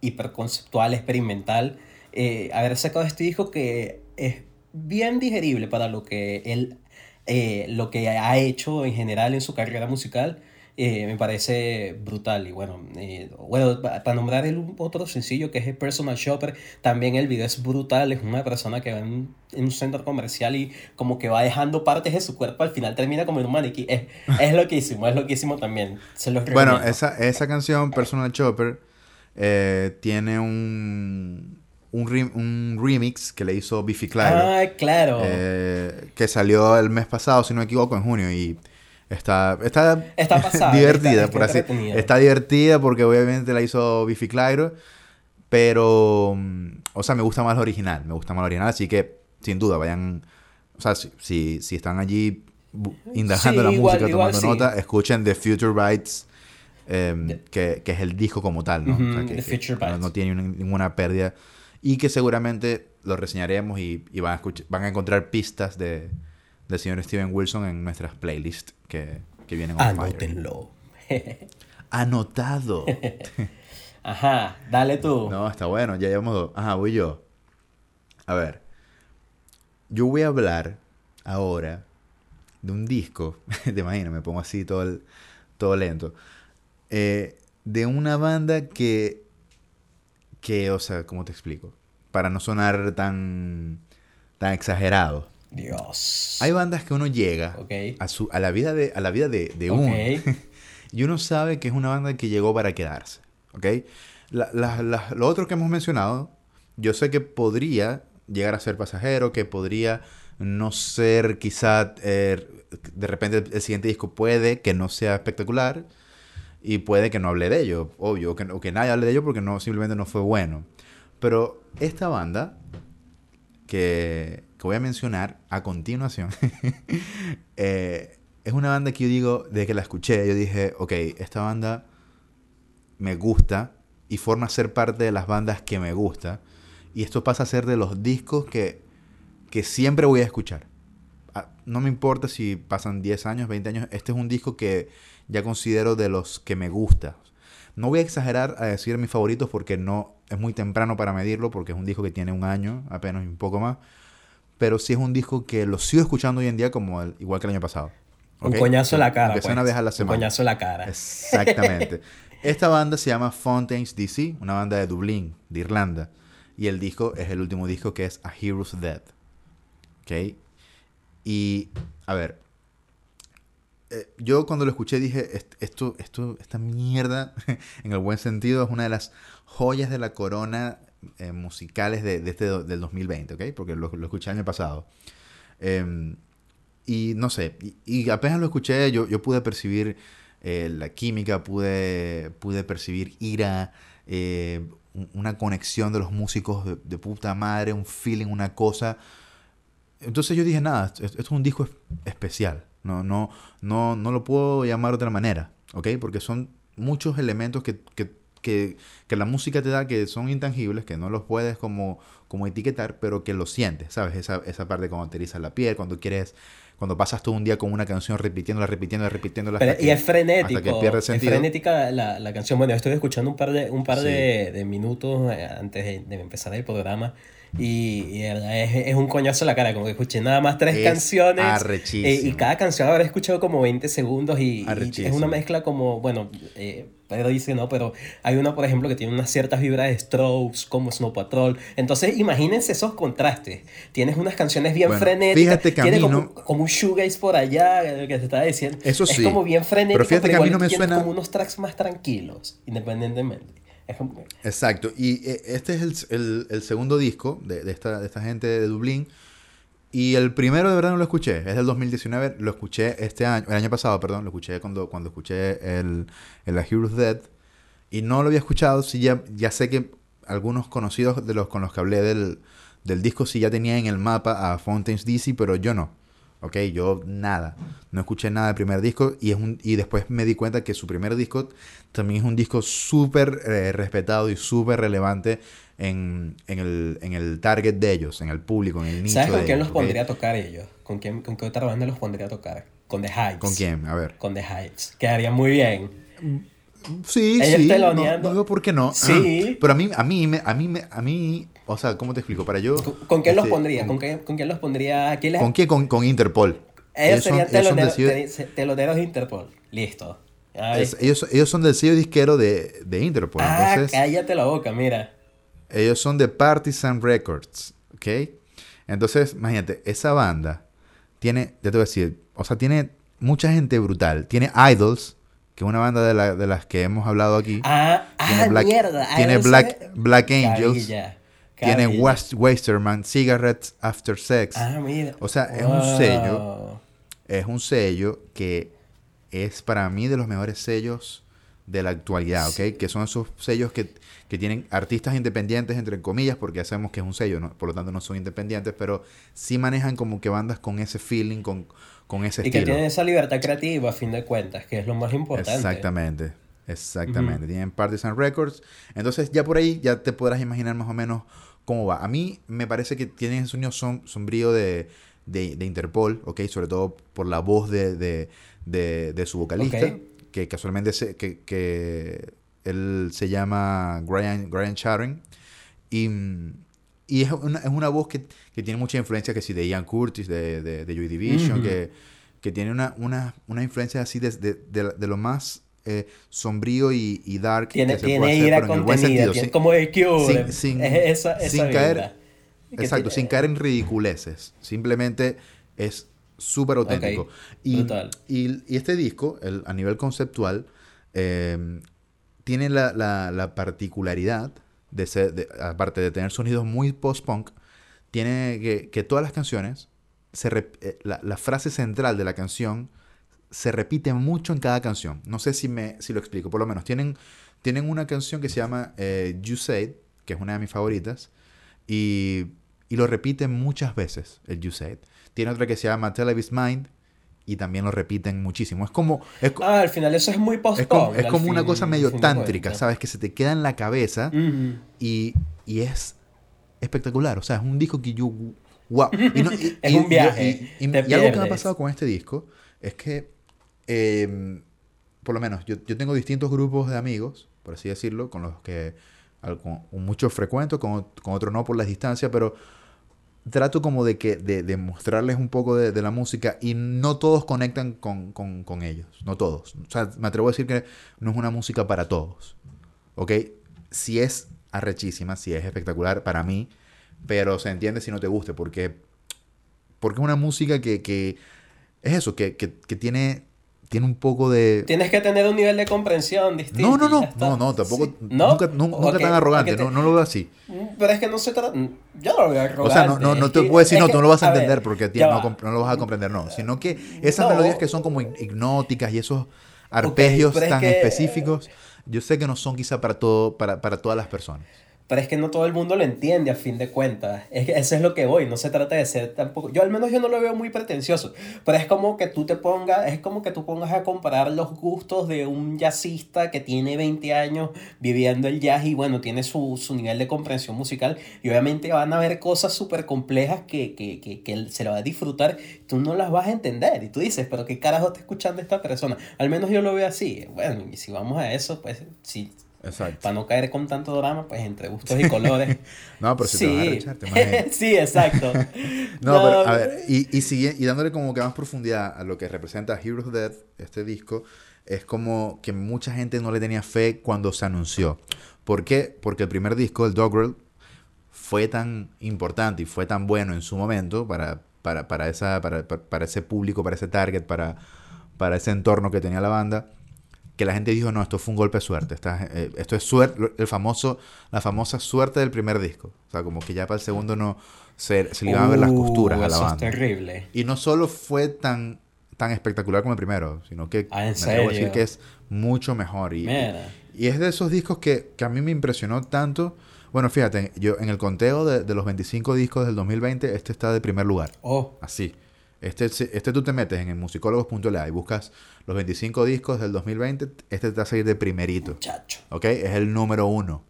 hiperconceptual, experimental, eh, haber sacado este disco que es bien digerible para lo que él, eh, lo que ha hecho en general en su carrera musical. Eh, me parece brutal y bueno, eh, bueno pa- para nombrar el otro sencillo que es el Personal Shopper, también el video es brutal, es una persona que va en, en un centro comercial y como que va dejando partes de su cuerpo, al final termina como en un maniquí, es, es loquísimo, es loquísimo también, se los Bueno, esa, esa canción, Personal Chopper, eh, tiene un, un, re- un remix que le hizo Biffy Clyro. Ah, claro. que salió el mes pasado, si no me equivoco, en junio. Y está, está, Está pasable, divertida, está- por así. Está divertida porque obviamente la hizo Biffy Clyro. Pero, mm, o sea, me gusta más la original. Me gusta más la original. Así que, sin duda, vayan. O sea, si, si, si están allí indagando Sí, la igual- música, igual tomando sí. nota, escuchen The Future Bites. em, que, que es el disco como tal, ¿no? Ujú, O sea, que, The Future no- Bites. no tiene una- ninguna pérdida. y que seguramente lo reseñaremos y, y van, a escuchar, van a encontrar pistas de, del señor Steven Wilson en nuestras playlists que, que vienen. Anótenlo. Anotado. Ajá, dale tú. No, está bueno, ya llevamos dos. Ajá, voy yo. A ver. Yo voy a hablar ahora de un disco. Te imaginas, me pongo así todo, el- todo lento. Eh, de una banda que. Que, o sea, ¿cómo te explico? Para no sonar tan. tan exagerado. Dios. Hay bandas que uno llega Ok. a, su, a la vida de, a la vida de, de uno. y uno sabe que es una banda que llegó para quedarse. ¿Ok? La- la- la- lo otro que hemos mencionado, yo sé que podría llegar a ser pasajero, que podría no ser quizá, eh, de repente el, el siguiente disco puede que no sea espectacular y puede que no hable de ello, obvio, o que, o que nadie hable de ello porque no, simplemente no fue bueno. Pero esta banda que, voy a mencionar a continuación eh, es una banda que yo digo, desde que la escuché, yo dije, ok, esta banda me gusta y forma ser parte de las bandas que me gusta. Y esto pasa a ser de los discos que, que siempre voy a escuchar. Ah, No me importa si pasan 10 años, 20 años, este es un disco que ya considero de los que me gusta. No voy a exagerar a decir mis favoritos porque no es muy temprano para medirlo, porque es un disco que tiene un año, apenas un poco más. Pero sí es un disco que lo sigo escuchando hoy en día como el- igual que el año pasado. Un coñazo en la cara. Pues. una vez a la Un semana. coñazo en la cara. Exactamente. Esta banda se llama Fountains DC, una banda de Dublín, de Irlanda. Y el disco es el último disco que es A Hero's Death. ¿Ok? Y, a ver, eh, yo cuando lo escuché dije, "Est- esto, esto, esta mierda, en el buen sentido, es una de las joyas de la corona eh, musicales de, de este, del 2020, ¿ok? Porque lo, lo escuché el año pasado. Em, y no sé, y, apenas lo escuché, yo, yo pude percibir eh, la química, pude, pude percibir ira, eh, un- una conexión de los músicos de, de puta madre, un feeling, una cosa. Entonces yo dije, nada, esto, es un disco es- especial. No, no, no, no lo puedo llamar de otra manera, ¿ok? Porque son muchos elementos que, que, que, que la música te da que son intangibles, que no los puedes como, como etiquetar, pero que lo sientes, ¿sabes? Esa, esa parte cuando te la piel, cuando quieres, cuando pasas todo un día con una canción repitiéndola, repitiéndola, repitiéndola. Pero- hasta y que- es frenético. Hasta que pierde es sentido. frenética la, la canción. Bueno, estoy escuchando un par de, un par Sí. de, de minutos eh, antes de, de empezar el programa. Y, y de verdad es, es un coñazo en la cara. Como que escuché nada más tres Es canciones. eh, y cada canción habré escuchado como 20 segundos. Y, y es una mezcla como. Bueno, eh, Pedro dice no, pero hay una, por ejemplo, que tiene unas ciertas vibras de Strokes, como Snow Patrol. Entonces, imagínense esos contrastes. Tienes unas canciones bien Bueno, frenéticas. fíjate que a mí como, no- como un shoegaze por allá, que te estaba diciendo. Eso Es sí. como bien frenético, Pero fíjate que a mí no me suena- como unos tracks más tranquilos, independientemente. Exacto. Y eh, este es el, el- segundo disco de, de esta, de esta gente de Dublín. Y el primero de verdad no lo escuché. Es del 2019. Lo escuché este año, el año pasado, perdón. Lo escuché cuando, cuando escuché el, el A Dead. Y no lo había escuchado. Sí, ya, ya sé que algunos conocidos de los con los que hablé del, del disco sí ya tenían en el mapa a Fountains DC, pero yo no. Ok, yo nada. No escuché nada del primer disco y, es un, y después me di cuenta que su primer disco también es un disco súper eh, respetado y súper relevante en, en, el, en el target de ellos, en el público, en el nicho ¿Sabes con de quién ellos, los pondría a tocar ellos? ¿Con, quién, ¿Con qué otra banda los pondría a tocar? Con The Hypes. ¿Con quién? A ver. Con The Hypes. Quedaría muy bien. Sí, Ellos sí. No, teloneando. no veo por qué no. Sí. Pero a mí, a mí, a mí, a mí, o sea, ¿cómo te explico? Para yo... ¿Con, con quién los este, pondría? ¿Con, qué- con quién los pondría? ¿A quién les- ¿Con quién? Con, con Interpol. Ellos son- serían ellos del teloneros, de Interpol. Listo. Es- ellos, ellos son del sello disquero de, de Interpol. ah, entonces, cállate la boca, mira. Ellos son de Partisan Records, ¿ok? Entonces, imagínate, esa banda tiene, ya te voy a decir, o sea, tiene mucha gente brutal. Tiene Idols, que es una banda de, la- de las que hemos hablado aquí. Ah, tiene ah, Black, mierda. tiene Idols Black, Black Angels. Cabilla, Tiene. West, Westerman, Cigarettes After Sex. Ah, mira. O sea, es un sello. Es un sello que es para mí de los mejores sellos de la actualidad, ¿ok? Que son esos sellos que, que tienen artistas independientes, entre comillas, porque ya sabemos que es un sello, ¿no? por lo tanto no son independientes, pero sí manejan como que bandas con ese feeling, con, con ese Y que estilo. tienen esa libertad creativa, a fin de cuentas, que es lo más importante. Exactamente, exactamente. Tienen Partisan Records. Entonces ya por ahí ya te podrás imaginar más o menos cómo va. A mí me parece que tiene ese sonido som- sombrío de, de, de Interpol, ¿ok? Sobre todo por la voz de, de, de, de su vocalista, que casualmente se, que, que él se llama Brian, Brian Sharon. Y, mm, y es, una, es una voz que, que tiene mucha influencia que sí de Ian Curtis, de, de, de Joy Division, que, que tiene una, una, una influencia así de, de, lo más eh, sombrío y, y dark Tiene, que se tiene puede hacer, ira pero el buen contenida, sentido. tiene sin- como Cure. sin- sin- es esa, esa sin caer- Exacto, tiene- sin caer en ridiculeces. Simplemente es súper auténtico. Ok, Y, brutal. y, y este disco, el- a nivel conceptual, eh, tiene la, la- la particularidad de ser, de- aparte de tener sonidos muy post-punk, tiene que, que todas las canciones, se eh, la, la frase central de la canción se repite mucho en cada canción. No sé si, me, si lo explico, por lo menos. Tienen, tienen una canción que se llama eh, You Said, que es una de mis favoritas, y, y lo repiten muchas veces, el You Said. Tiene otra que se llama Televis Mind, y también lo repiten muchísimo. Es como... Es, Ah, al final eso es muy post es como, es como una cosa medio tántrica, ¿sabes? Que se te queda en la cabeza y, y es espectacular. O sea, es un disco que yo... ¡Wow! Y no- y- Es un viaje, Y, algo que me ha pasado con este disco es que, eh, por lo menos, yo, yo tengo distintos grupos de amigos, por así decirlo, con los que con, con muchos frecuento, con, con otros no por la distancia, pero trato como de que de, de mostrarles un poco de, de la música y no todos conectan con, con, con ellos, no todos. O sea, me atrevo a decir que no es una música para todos, ¿ok? Si es arrechísima, si es espectacular para mí, pero se entiende si no te guste, porque, porque es una música que, que es eso, que, que, que tiene, tiene un poco de... Tienes que tener un nivel de comprensión distinto. No, no, no, no, no, tampoco, Sí. ¿No? nunca, nun- nunca Ok, tan arrogante, te- no, no lo veo así. Pero es que no se trata. Yo no lo veo arrogante. O sea, no, no, no es te puedo decir, es no, que- tú no lo vas a ver, entender porque a ti ya no, lo vas a comprender, no. Sino que esas melodías que son como hip- hipnóticas y esos arpegios es tan que- específicos, yo sé que no son quizá para todo, para, para todas las personas. Pero es que no todo el mundo lo entiende a fin de cuentas. Es que eso es lo que voy. No se trata de ser tampoco. Yo al menos yo no lo veo muy pretencioso. Pero es como que tú te pongas. Es como que tú pongas a comparar los gustos de un jazzista que tiene 20 años viviendo el jazz y bueno, tiene su, su nivel de comprensión musical. Y obviamente van a haber cosas súper complejas que, que, que, que se lo va a disfrutar. Tú no las vas a entender. Y tú dices, pero qué carajo está escuchando esta persona. Al menos yo lo veo así. Bueno, y si vamos a eso, pues sí. Exacto. Para no caer con tanto drama, pues entre gustos y colores. No, pero si te vas a sí. te sí, exacto. No, pero a ver, y, y, sigue- y dándole como que más profundidad a lo que representa Heroes of Death, este disco, es como que mucha gente no le tenía fe cuando se anunció. ¿Por qué? Porque el primer disco, el Doggerel, fue tan importante y fue tan bueno en su momento para, para, para, esa, para- para ese público, para ese target, para, para ese entorno que tenía la banda, que la gente dijo, no, esto fue un golpe de suerte. Esta- eh, esto es suerte, el famoso, la famosa suerte del primer disco. O sea, como que ya para el segundo no se, se le iban a ver las Uh, costuras a la eso banda. es terrible. Y no solo fue tan, tan espectacular como el primero, sino que Ah, ¿en me decir que es mucho mejor. Y, y es de esos discos que, que a mí me impresionó tanto. Bueno, fíjate, yo en el conteo de, de los 25 discos del 2020, este está de primer lugar. Oh, Así. Este, este tú te metes en musicólogos.la y buscas los 25 discos del 2020, este te va a salir de primerito. muchacho. ¿Ok? Es el número uno.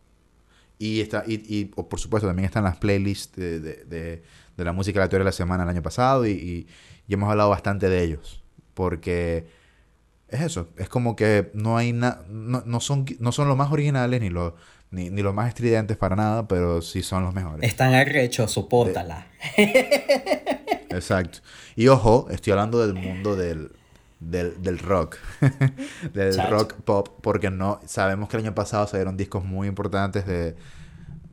Y, está, y, y, por supuesto también están las playlists de, de, de- de la música aleatoria de la semana el año pasado y, y- y hemos hablado bastante de ellos. Porque es eso, es como que no hay na- no, no son no son los más originales ni los ni, ni los más estridentes para nada, pero sí son los mejores. Están arrechos, sopórtala. Exacto. Y ojo, estoy hablando del mundo del, del, del rock. del Chacho. rock pop. Porque no. Sabemos que el año pasado salieron discos muy importantes de,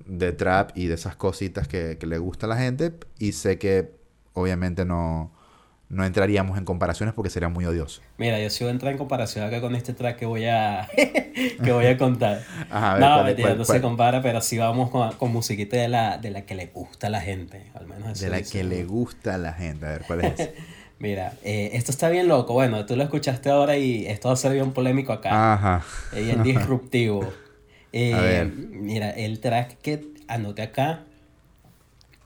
de trap y de esas cositas que, que le gusta a la gente. Y sé que obviamente no, no entraríamos en comparaciones porque sería muy odioso. Mira, yo sí voy a entrar en comparación acá con este track que voy a, que voy a contar. Ajá, a ver, no, ¿cuál es- mentira, cuál- no cuál? se compara, pero sí vamos con, con musiquita de la, de la que le gusta a la gente. Al menos eso De la dice. que le gusta a la gente. A ver, ¿cuál es? Mira, eh, esto está bien loco. Bueno, tú lo escuchaste ahora y esto va a ser bien polémico acá. Ajá. Eh, bien disruptivo. Eh, A ver. Mira, el track que anoté acá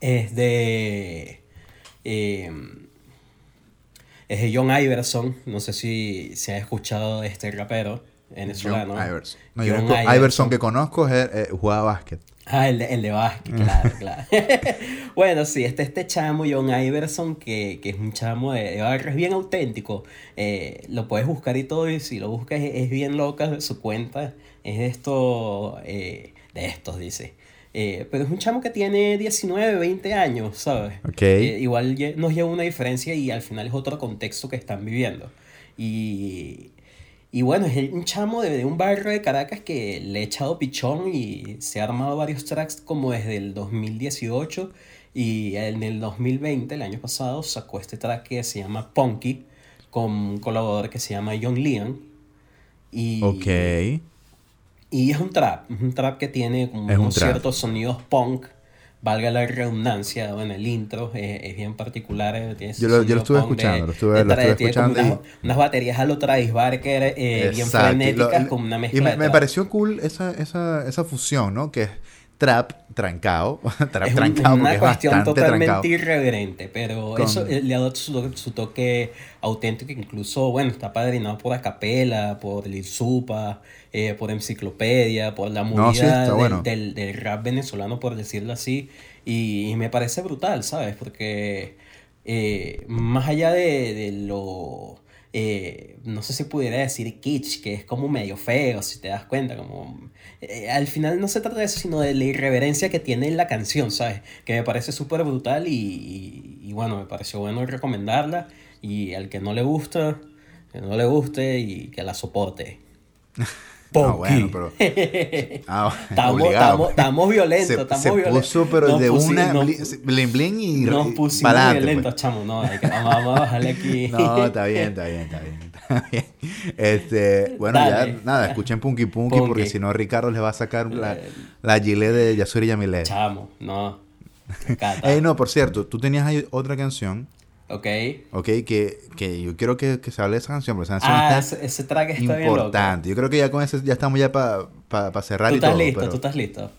es de. eh, es de John Iverson. No sé si se ha escuchado de este rapero venezolano. John Iverson. No, John Iverson. Iverson que conozco es, eh, jugaba básquet. Ah, el de, el de básquet, claro, claro. bueno, sí, este, este chamo, John Iverson, que, que es un chamo de, de barrio, es bien auténtico. Eh, lo puedes buscar y todo, y si lo buscas es, es bien loca su cuenta. Es de esto, eh, de estos, dice. Eh, pero es un chamo que tiene 19, 20 años, ¿sabes? Ok. Eh, igual nos lleva una diferencia y al final es otro contexto que están viviendo. Y, y bueno, es un chamo de, de un barrio de Caracas que le ha echado pichón y se ha armado varios tracks como desde el 2018 y en el 2020, el año pasado, sacó este track que se llama Punky con un colaborador que se llama John Leon. Y, Ok. Y es un trap, es un trap que tiene como Es un ciertos sonidos punk, valga la redundancia, bueno, el intro eh, es bien particular. eh, Yo lo- yo lo estuve punk de- escuchando, lo estuve- de lo estuve como escuchando unas, unas baterías a lo Travis Barker eh, bien frenéticas, con una y mezcla me, de me pareció cool esa, esa, esa fusión, ¿no? Que es trap trancado. trap Es un- porque una es cuestión totalmente irreverente, pero Con- eso eh, le ha dado su, su toque auténtico, incluso, bueno, está padrinado por Acapela, por Lil Supa, eh, por Enciclopedia, por la movida No, sí, está del, bueno. del, del rap venezolano, por decirlo así, y, y me parece brutal, ¿sabes? Porque eh, más allá de, de lo... eh, no sé si pudiera decir kitsch, que es como medio feo, si te das cuenta, como... eh, al final no se trata de eso, sino de la irreverencia que tiene la canción, ¿sabes? Que me parece súper brutal y, y, bueno, me pareció bueno recomendarla y al que no le gusta, que no le guste y que la soporte. Ah, bueno, pero. Ah, Estamos, estamos, estamos violentos, Se, estamos se violentos. puso, pero Nos de pusi- una nos- bli- bling bling y, Nos pusimos pa'lante, violentos, pues. chamo, no, hay que- vamos, vamos a bajarle aquí. No, está bien, está bien, está bien. Está bien. Este, bueno, Dale. ya nada, escuchen Punky Punky, Punky. porque si no Ricardo les va a sacar la, la gilet de Yasuri Yamilet. Chamo, no. Ey, no, por cierto, tú tenías ahí otra canción, Ok. ¿ok? Que, que yo quiero que, que se hable de esa canción, porque esa canción Ah, está ese, ese track está bien loco. importante. Yo creo que ya con ese ya estamos ya para pa, cerrar Tú y estás todo. listo, pero, tú estás listo.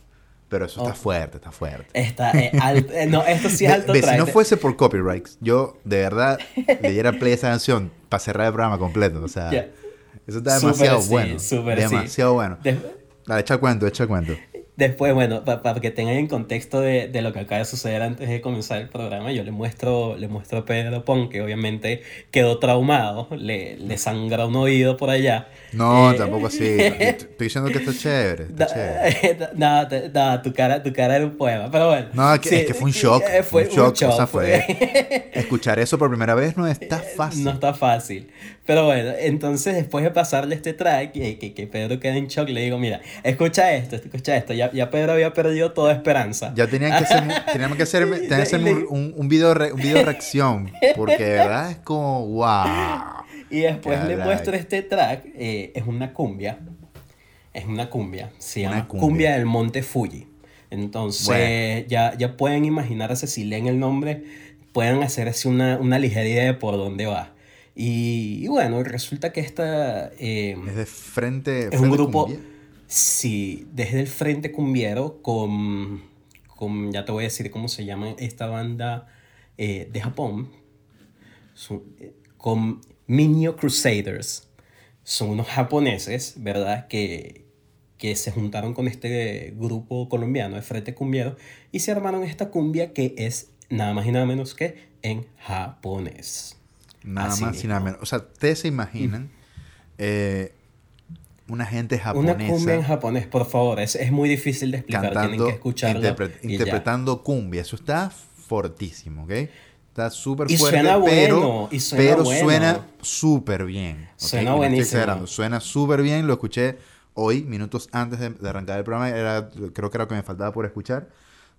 pero eso está Oh. fuerte, está fuerte. Está, eh, al- eh, no, esto sí es alto ve, si track. no fuese por copyrights, yo de verdad le diera play a esa canción para cerrar el programa completo. O sea, Ya. eso está demasiado sí, bueno. sí. demasiado bueno. Des- Dale, echa el cuento, echa el cuento. Después, bueno, para que tengan en contexto de, de lo que acaba de suceder antes de comenzar el programa, yo le muestro, le muestro a Pedro Pon, que obviamente quedó traumado, le, le sangra un oído por allá. No, Eh, tampoco así. Estoy diciendo que está chévere. Está chévere. te- nada, tu cara, tu cara era un poema, pero bueno. No, que- es que fue un shock, eh, Fue un shock, o sea, fue- Escuchar eso por primera vez no está fácil. No está fácil. Pero bueno, entonces después de pasarle este track, que, que, que Pedro queda en shock, le digo, mira, escucha esto, escucha esto. Ya, ya Pedro había perdido toda esperanza. Ya tenían que hacer, teníamos que hacer, que hacerme un, un, video, re- un video reacción. Porque de verdad es como, wow. Y después le muestro este track, eh, es una cumbia. Es una cumbia. Se llama cumbia. cumbia. del Monte Fuji. Entonces, Bueno. ya, ya pueden imaginarse, si leen el nombre, pueden hacerse una, una ligera idea de por dónde va. Y, y bueno, resulta que esta... eh, Es de frente. es frente un grupo, sí, desde el Frente Cumbiero con, con, ya te voy a decir cómo se llama esta banda eh, de Japón, Son- eh, con Minio Crusaders. Son unos japoneses, ¿verdad? Que, que se juntaron con este grupo colombiano de Frente Cumbiero y se armaron esta cumbia que es nada más y nada menos que en japonés. Nada Así más y mismo. nada menos. O sea, ustedes se imaginan eh, una gente Una japonesa cumbia en japonés, por favor, es, es muy difícil de explicar, tienen cantando, que escucharlo. interpre- y ya. interpretando cumbia. Eso está fortísimo, ¿ok? Está súper Y fuerte, suena pero, bueno, y suena pero bueno. suena súper bien. ¿ok? Suena Y buenísimo. Suena súper bien. Lo escuché hoy, minutos antes de, de arrancar el programa. Era, creo que era lo que me faltaba por escuchar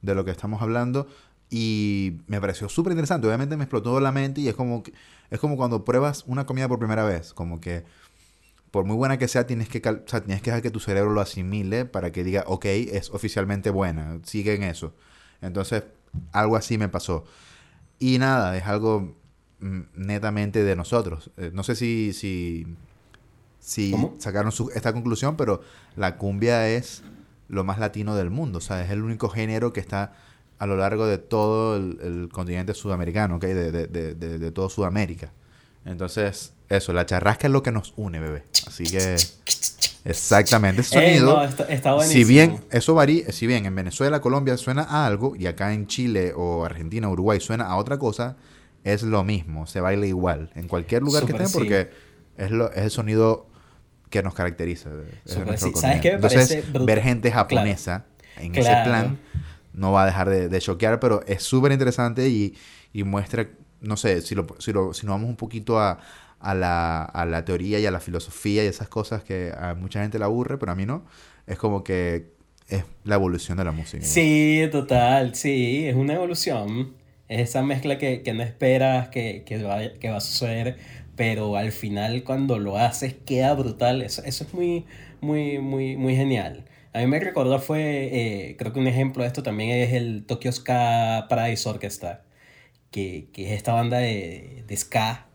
de lo que estamos hablando. Y me pareció súper interesante. Obviamente me explotó la mente y es como, que- es como cuando pruebas una comida por primera vez. Como que por muy buena que sea, tienes que, o sea, tienes que dejar que tu cerebro lo asimile para que diga, ok, es oficialmente buena, sigue en eso. Entonces, algo así me pasó. Y nada, es algo mm, netamente de nosotros. Eh, no sé si, si, si ¿Cómo? sacaron su- esta conclusión, pero la cumbia es lo más latino del mundo. O sea, es el único género que está a lo largo de todo el, el continente sudamericano, ¿ok? De, de, de, de, todo Sudamérica. Entonces, eso, la charrasca es lo que nos une, bebé. Así que... Exactamente, ese Eh, sonido. no, está, está si bien eso varía, si bien en Venezuela, Colombia suena a algo y acá en Chile o Argentina, Uruguay suena a otra cosa, es lo mismo, se baila igual en cualquier lugar que estén sí. porque es, lo, es el sonido que nos caracteriza. es nuestro sí. ¿Sabes qué me. Entonces, parece ver gente japonesa en ese plan no va a dejar de, de choquear, pero es súper interesante y, y muestra, no sé, si, lo, si, lo, si nos vamos un poquito a, a, la, a la teoría y a la filosofía y esas cosas que a mucha gente le aburre, pero a mí no, es como que es la evolución de la música. Sí, total, sí, es una evolución. Es esa mezcla que, que no esperas que, que, va, que va a suceder, pero al final cuando lo haces queda brutal. Eso, eso es muy, muy, muy, muy genial. A mí me recordó fue, eh, creo que un ejemplo de esto también es el Tokyo Ska Paradise Orchestra, que, que es esta banda de, de ska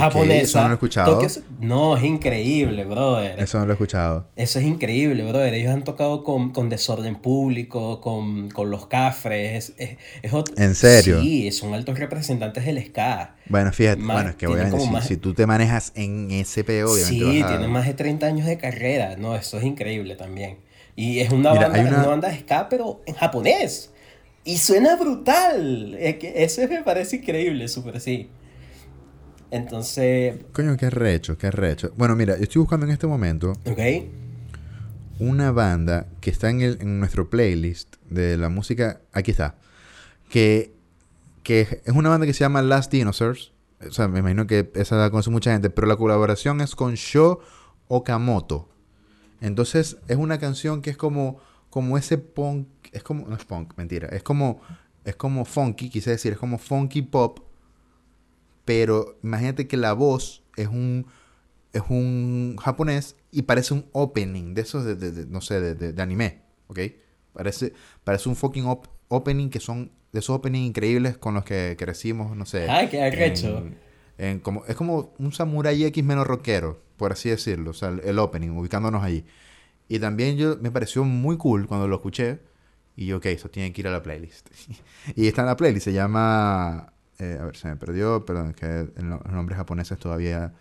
Japonesa. eso no lo he escuchado. No, es increíble, brother. Eso no lo he escuchado. Eso es increíble, brother. Ellos han tocado con, con desorden público, con, con los cafres. Es, es- es ot- ¿En serio? Sí, son altos representantes del ska. Bueno, fíjate, Más- bueno, es que obviamente si, más- si tú te manejas en ese obviamente Sí, a- tienen más de 30 años de carrera. No, eso es increíble también. Y es una, Mira, banda, una- una banda de ska, pero en japonés. Y suena brutal. Es que eso me parece increíble, súper sí. Entonces, Coño, qué recho, qué recho. Bueno, mira, yo estoy buscando en este momento ¿ok? una banda que está en, el- en nuestro playlist de la música. Aquí está. Que, que es una banda que se llama Last Dinosaurs. O sea, me imagino que esa la conoce mucha gente. Pero la colaboración es con Sho Okamoto. Entonces, es una canción que es como, como ese punk. Es como. No es punk, mentira. Es como. Es como funky, quise decir. Es como funky pop. Pero imagínate que la voz es un es un japonés y parece un opening de esos de, de- de- no sé, de, de- anime, ¿ok? Parece, parece un fucking op- opening que son de esos openings increíbles con los que crecimos, no sé. Qué arrecho. en- como, es como un Samurai X menos rockero, por así decirlo, o sea, el, el opening, ubicándonos allí. Y también yo me pareció muy cool cuando lo escuché y yo, ok, eso tiene que ir a la playlist. y está en la playlist, se llama, eh, a ver, se me perdió, perdón, es que el, no- los nombres japoneses todavía...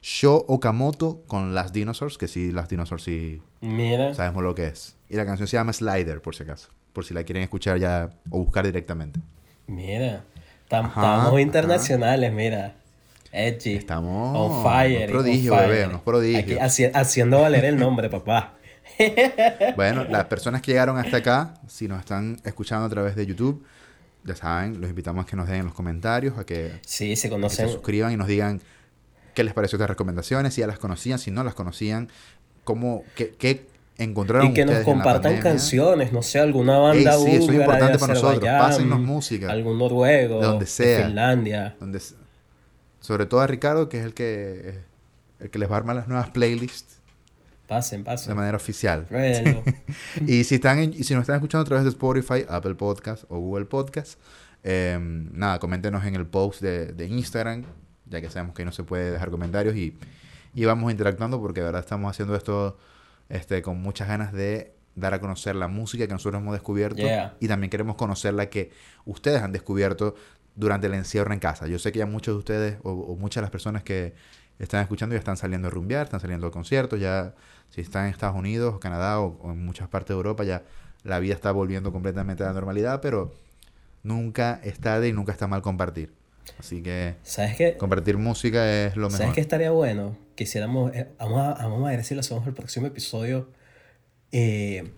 Sho Okamoto con Las Dinosaurs, que sí, Las Dinosaurs sí Mira. sabemos lo que es. Y la canción se llama Slider, por si acaso. Por si la quieren escuchar ya o buscar directamente. Mira, tam- Ajá, estamos ajá. internacionales, mira. Edgy. Estamos On fire. unos prodigios, on fire. bebé, unos prodigios. Aquí haci- haciendo valer el nombre, papá. Bueno, las personas que llegaron hasta acá, si nos están escuchando a través de YouTube, ya saben, los invitamos a que nos den en los comentarios, a que, Sí, se que se conocen. suscriban y nos digan qué les pareció estas recomendaciones, si ya las conocían, si no las conocían, cómo, qué, qué encontraron Y que nos compartan canciones, no sé, alguna banda Ey, sí, eso es importante de para nosotros. Pásennos música. Algún noruego, De donde sea. Finlandia. Donde, sobre todo a Ricardo, que es el que, el que les va a armar las nuevas playlists Pasen, de pasen. manera oficial. Y si están en- y si nos están escuchando a través de Spotify, Apple Podcast o Google Podcast, eh, nada, coméntenos en el post de, de Instagram, ya que sabemos que no se puede dejar comentarios y, y vamos interactuando porque de verdad estamos haciendo esto este, con muchas ganas de dar a conocer la música que nosotros hemos descubierto Yeah. y también queremos conocer la que ustedes han descubierto durante el encierro en casa. Yo sé que ya muchos de ustedes o, o muchas de las personas que están escuchando ya están saliendo a rumbear, están saliendo a conciertos, ya si están en Estados Unidos o Canadá o, o en muchas partes de Europa ya la vida está volviendo completamente a la normalidad, pero nunca es tarde y nunca está mal compartir. Así que ¿Sabes qué? compartir música es lo mejor. ¿Sabes qué estaría bueno? Quisiéramos, eh, vamos, a, vamos a ver si lo hacemos el próximo episodio. Eh,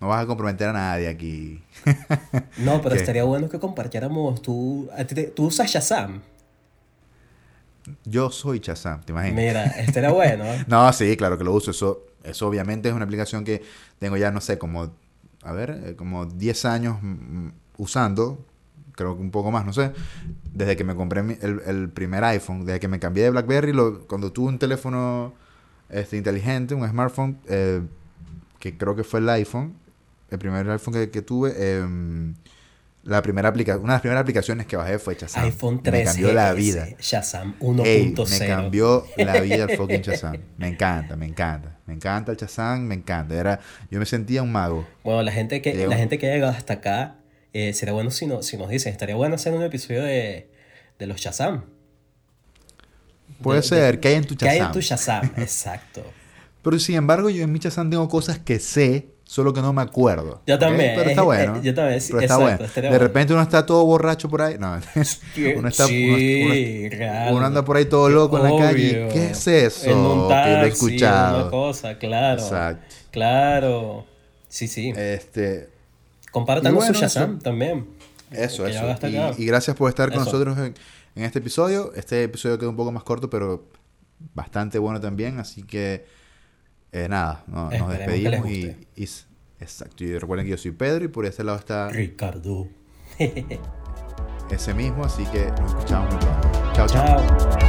No vas a comprometer a nadie aquí. no, pero ¿Qué? estaría bueno que compartiéramos. Tú, tú usas Shazam. Yo soy Chazam, ¿te imaginas? Mira, estaría bueno. ¿eh? No, sí, claro que lo uso. Eso, eso obviamente es una aplicación que tengo ya, no sé, como, a ver, eh, como 10 años mm, usando. Creo que un poco más, no sé. Desde que me compré mi- el, el primer iPhone, desde que me cambié de BlackBerry, lo, cuando tuve un teléfono este, inteligente, un smartphone, eh, que creo que fue el iPhone, el primer iPhone que, que tuve, em, la primera aplica una de las primeras aplicaciones que bajé fue Shazam. iPhone Me 13. cambió la vida. Shazam Ey, 1.0. me cambió la vida el fucking Shazam. Me encanta, me encanta. Me encanta el Shazam, me encanta. Era, yo me sentía un mago. Bueno, la gente que, Llegó. la gente que ha llegado hasta acá, eh, sería bueno si, no, si nos dicen, estaría bueno hacer un episodio de, de los Shazam. Puede De- ser, ¿qué hay en tu ¿Qué hay en Shazam? tu Shazam? Exacto. Pero sin embargo, yo en Micha-san tengo cosas que sé, solo que no me acuerdo. Yo también. Pero está bueno. yo también, sí, Pero está exacto, bueno. De repente uno está todo borracho por ahí. No, uno está. sí, uno- uno- real. uno anda por ahí todo loco en la calle. Obvio. ¿Qué es eso? En un que lo he escuchado. una cosa, claro. Exacto. Claro. Sí, sí. Este, Compártanos y bueno, su Shazam eso. también. Eso, eso. Y, gracias por estar con Eso. nosotros en, en este episodio. Este episodio quedó un poco más corto, pero bastante bueno también. Así que, eh, nada, no- nos despedimos. Y, exacto. Y recuerden que yo soy Pedro y por este lado está Ricardo. ese mismo. Así que nos escuchamos muy pronto. Chao, chao. Chao.